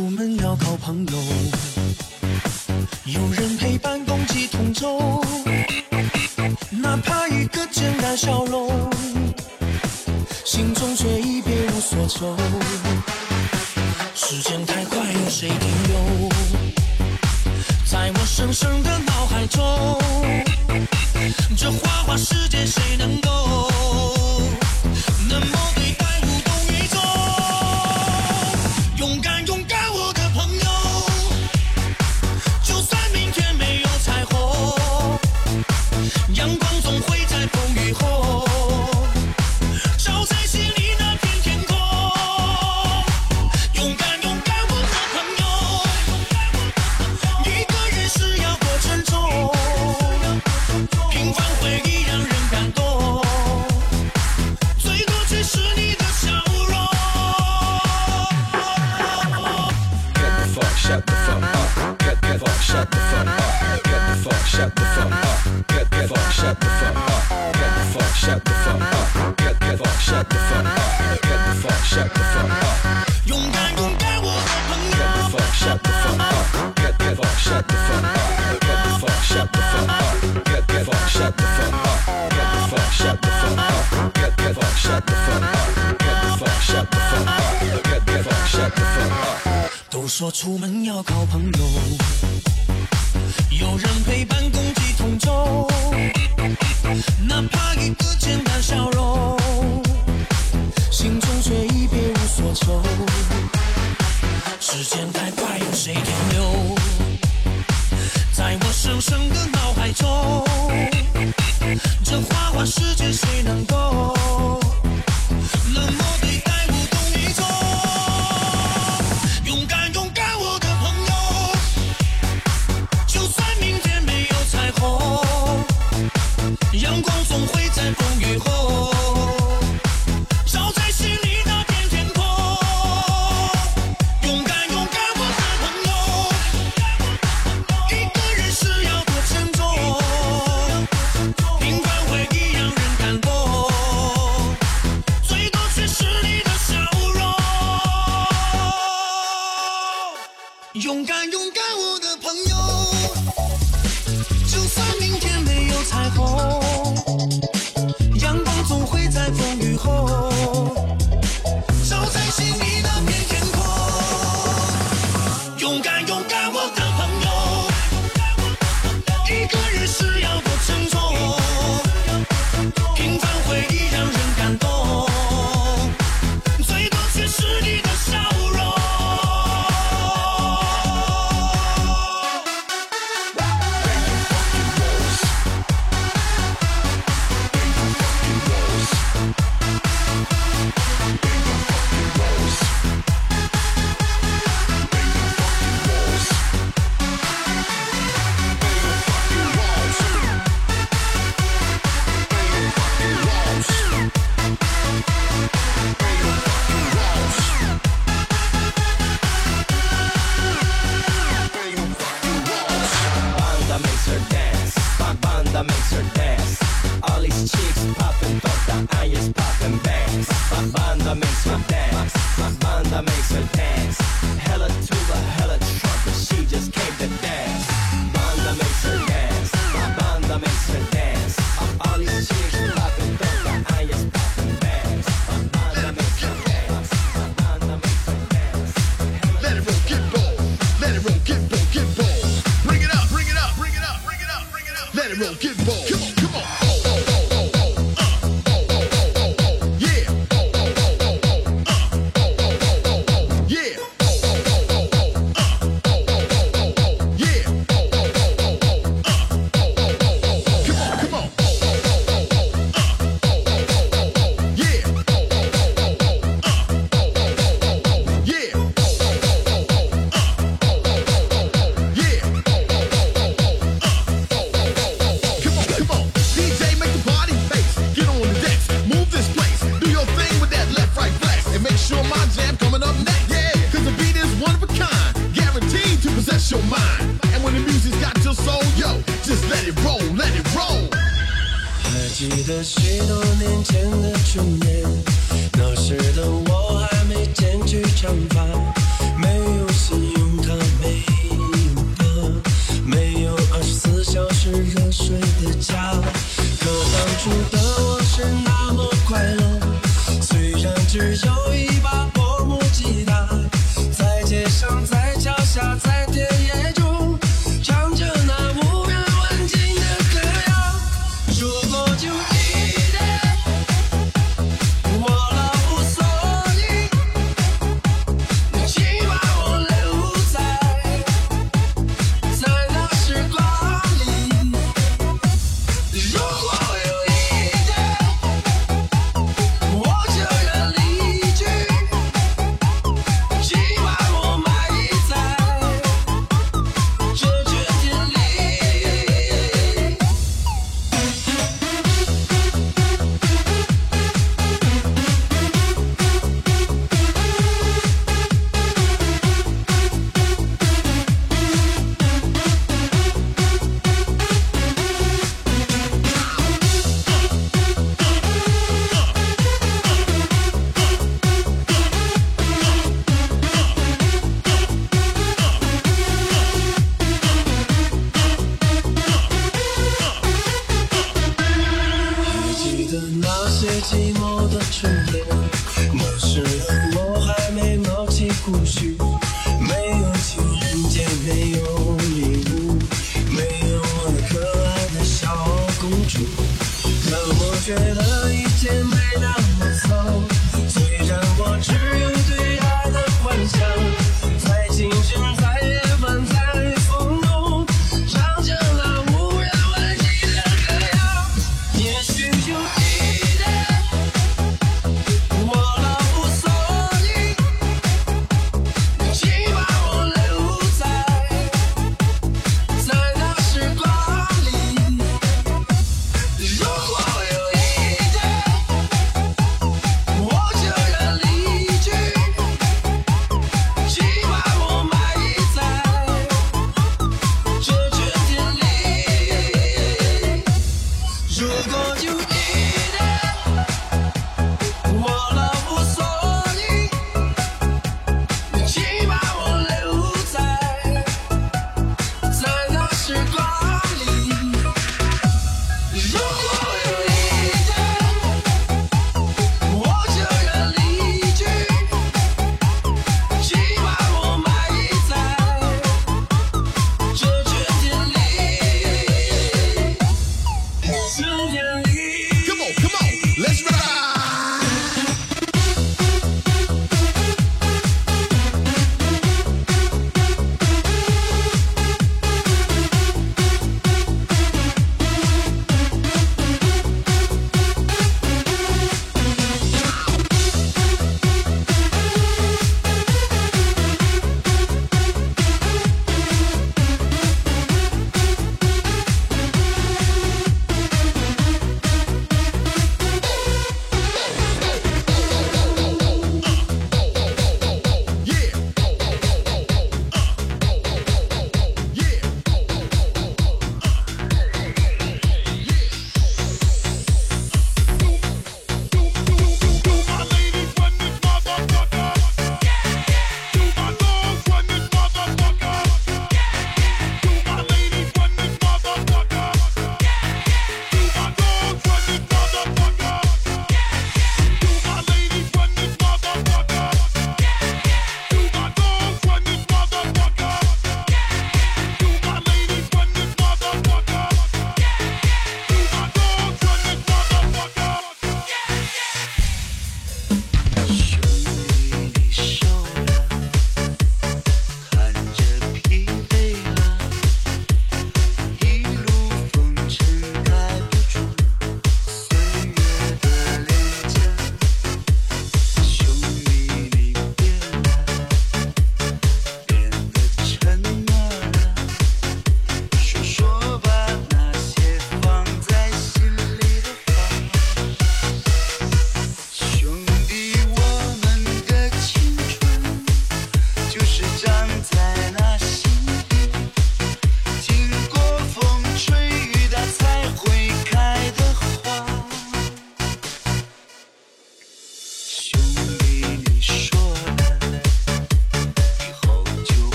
都说 jam coming up next. Yeah, cause the beat is one of a kind, guaranteed to possess your mind. And when the music's got your soul, yo, just let it roll, let it roll. 还记得许多年前的初恋，那时的我还没剪去长发，没有信用卡，没有车，没有二十四小时热水的家。可当初的我是那么快乐，虽然只有一把。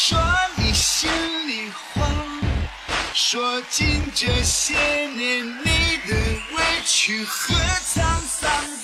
说你心里话说尽这些年你的委屈和沧桑。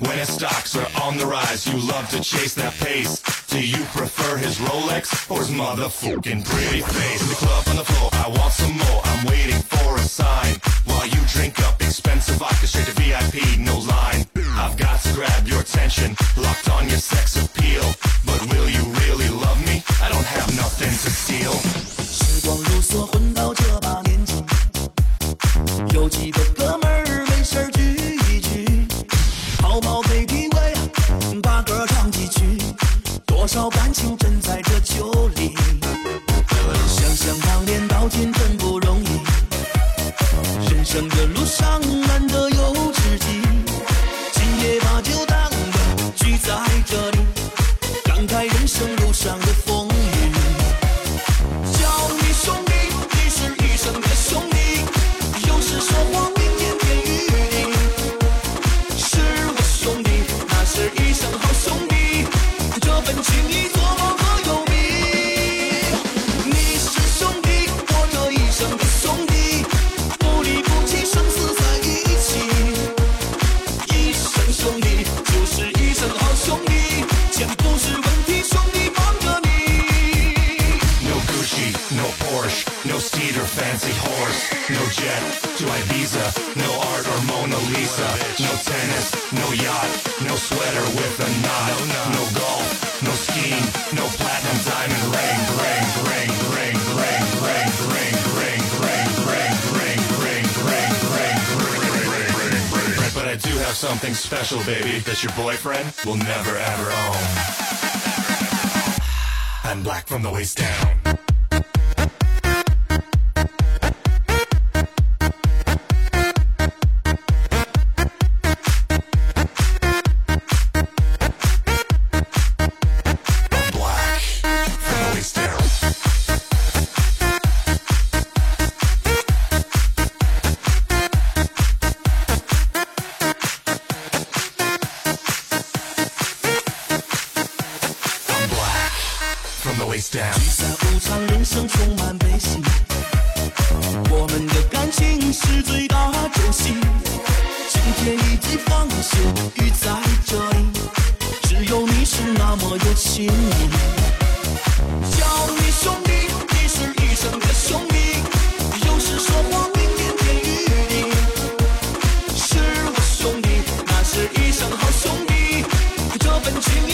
When his stocks are on the rise, you love to chase that pace. Do you prefer his Rolex or his motherfucking pretty face? The club on the floor, I want some more. I'm waiting for a sign. While you drink up expensive vodka straight to VIP, no line. I've got to grab your attention, locked on your sex appeal. But will you really love me? I don't have nothing to steal. 少感情真在这酒里？想想当年道歉真不容易。人生的路上难得有知己。今夜把酒当歌聚在这里感慨人生路上的风 something special, baby, that your boyfriend will never ever own. I'm black from the waist down. Jimmy.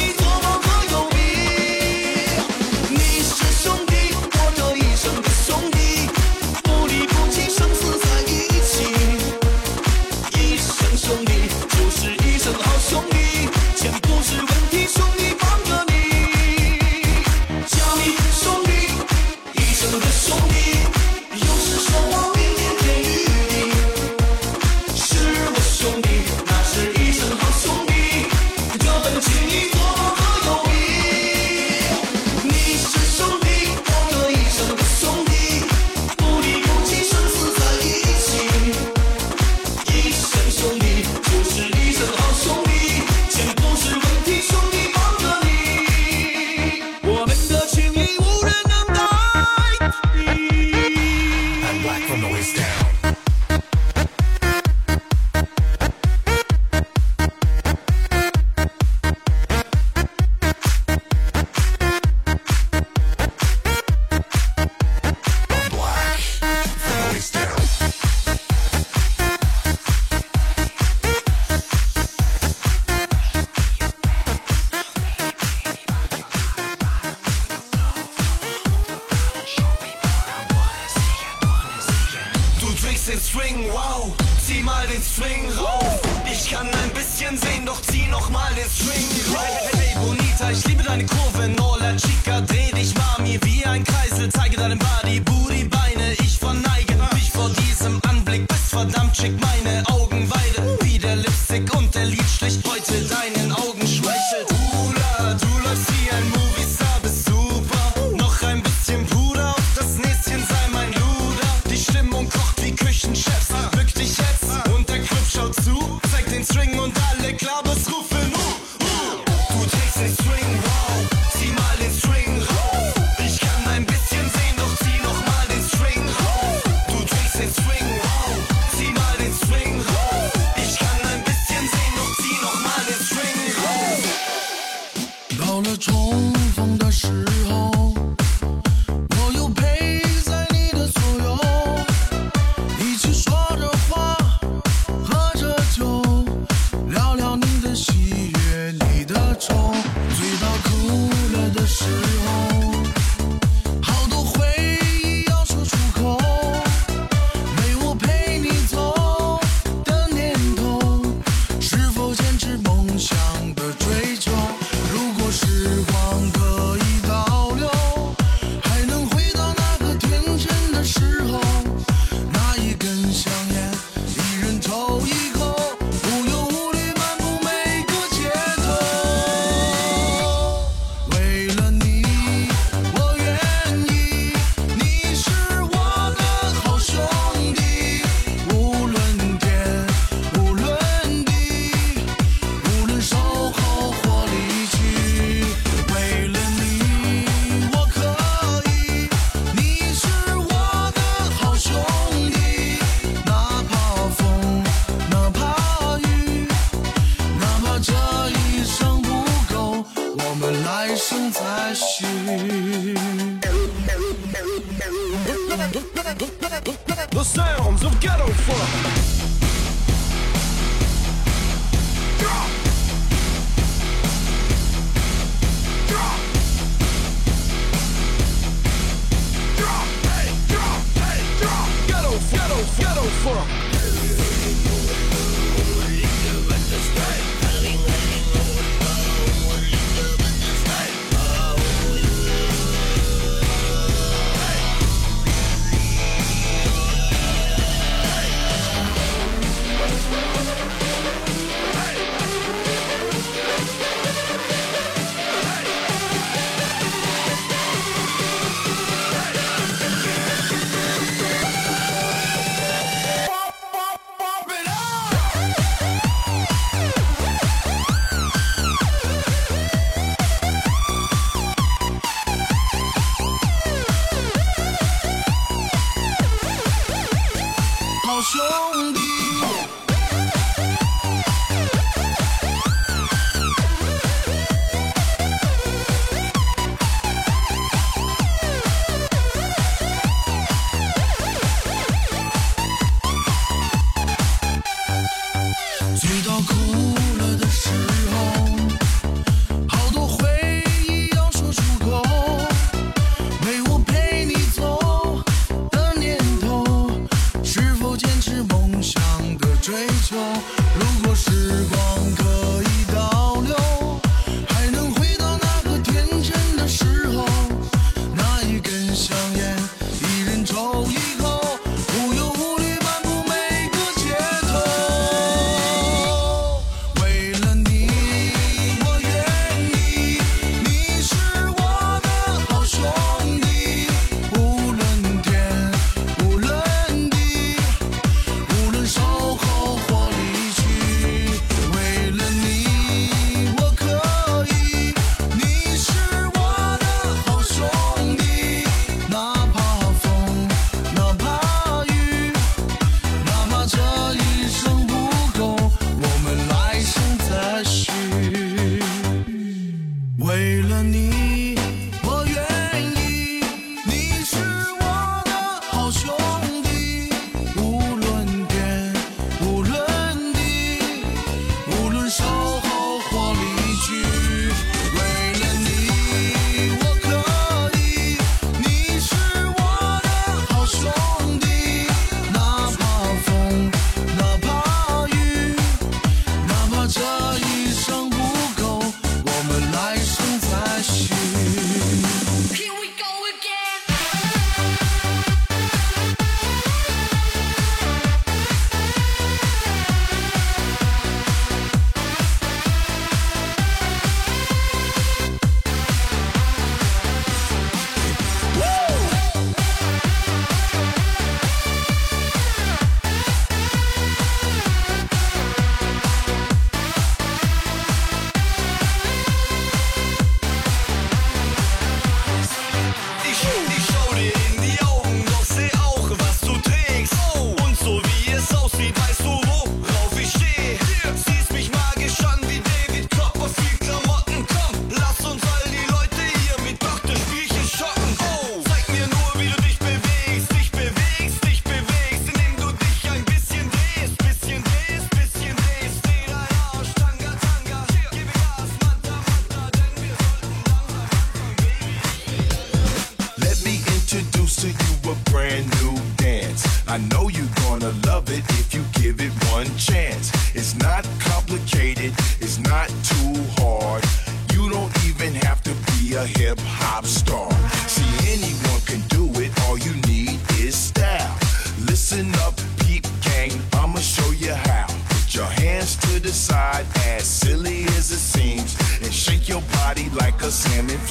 你，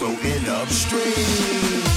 going upstream.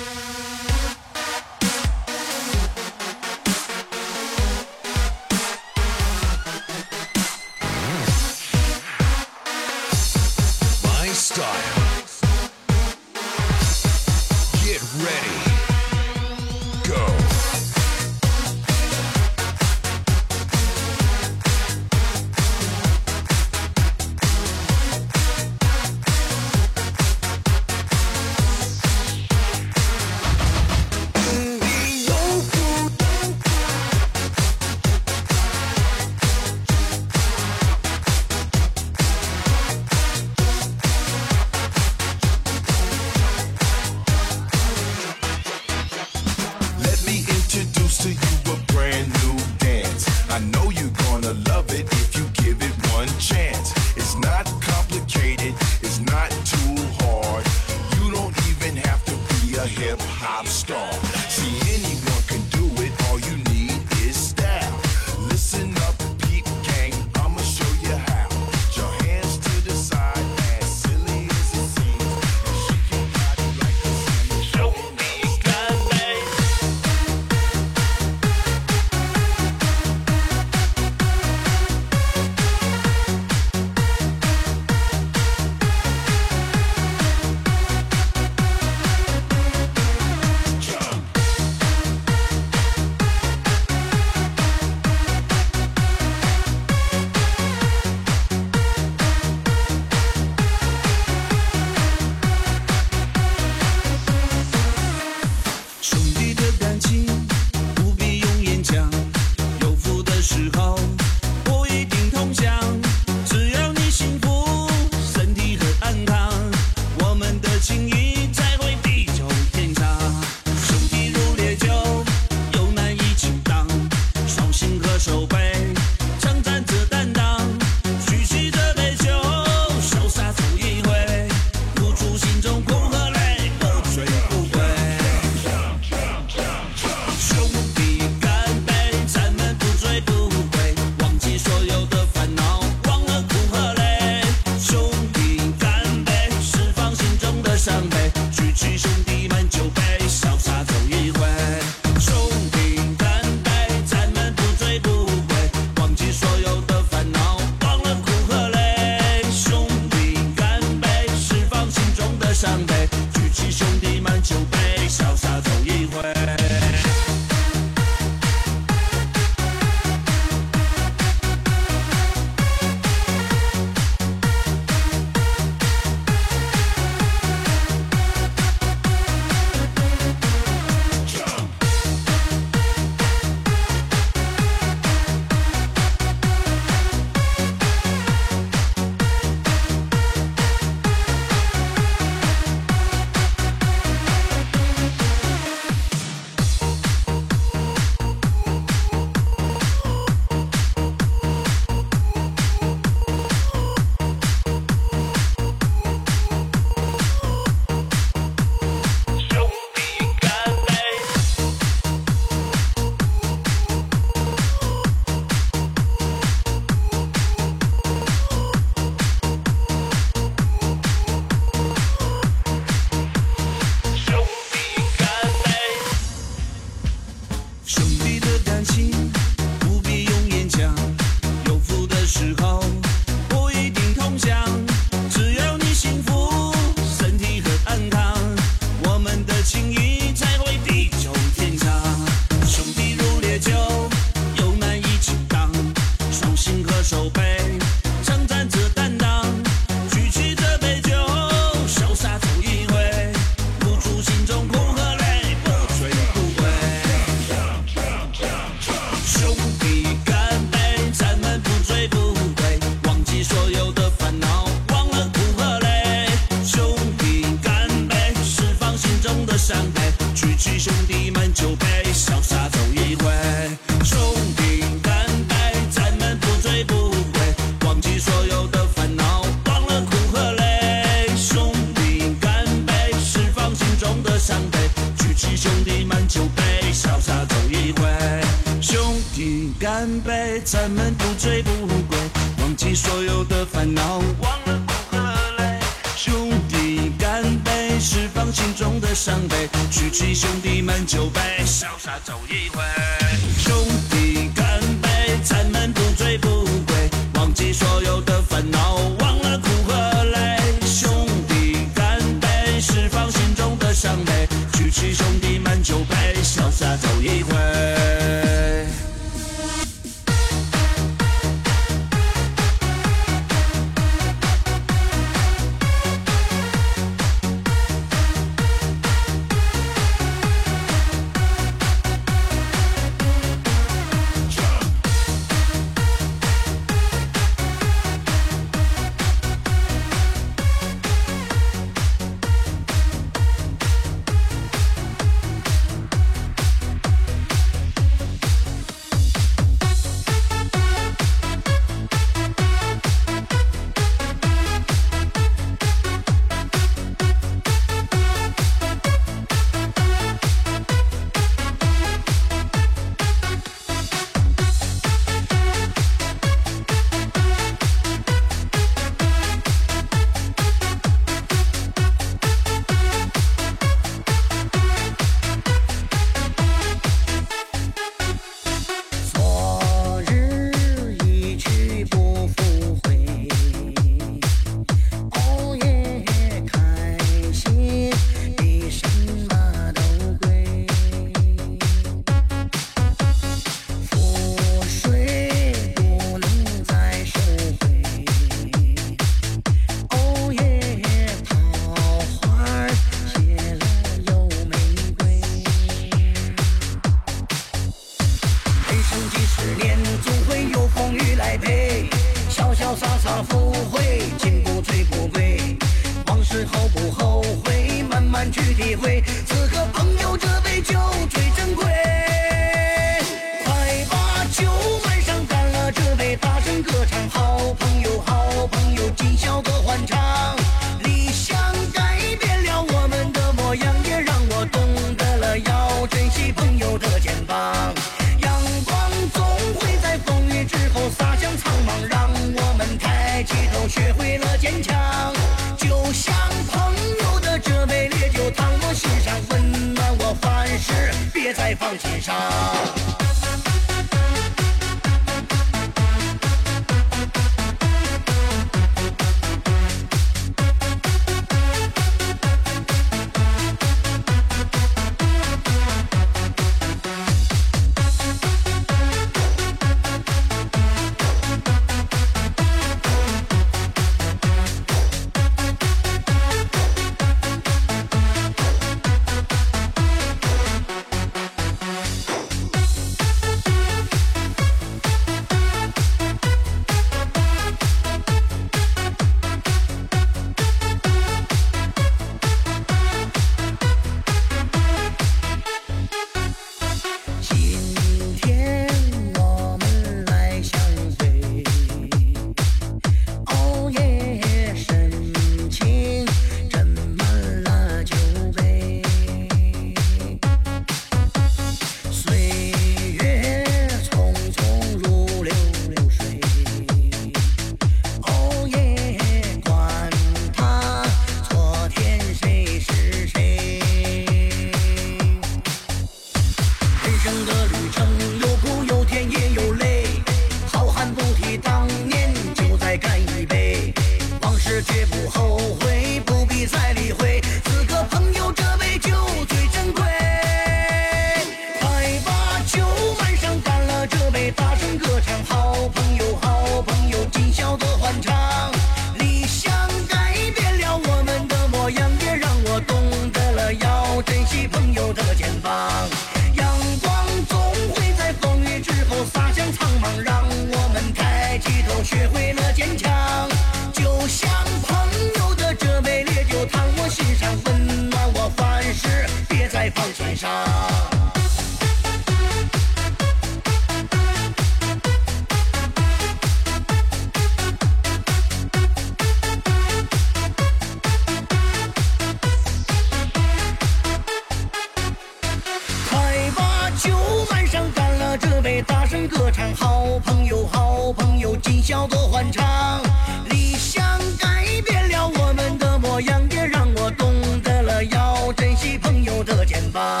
大声歌唱，好朋友，好朋友，今宵多欢畅。理想改变了我们的模样，也让我懂得了要珍惜朋友的肩膀。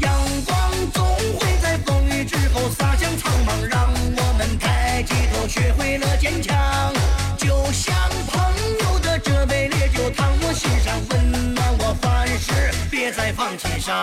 阳光总会在风雨之后洒向苍茫，让我们抬起头，学会了坚强。就像朋友的这杯烈酒，烫我心上，温暖我凡事，别再放弃伤。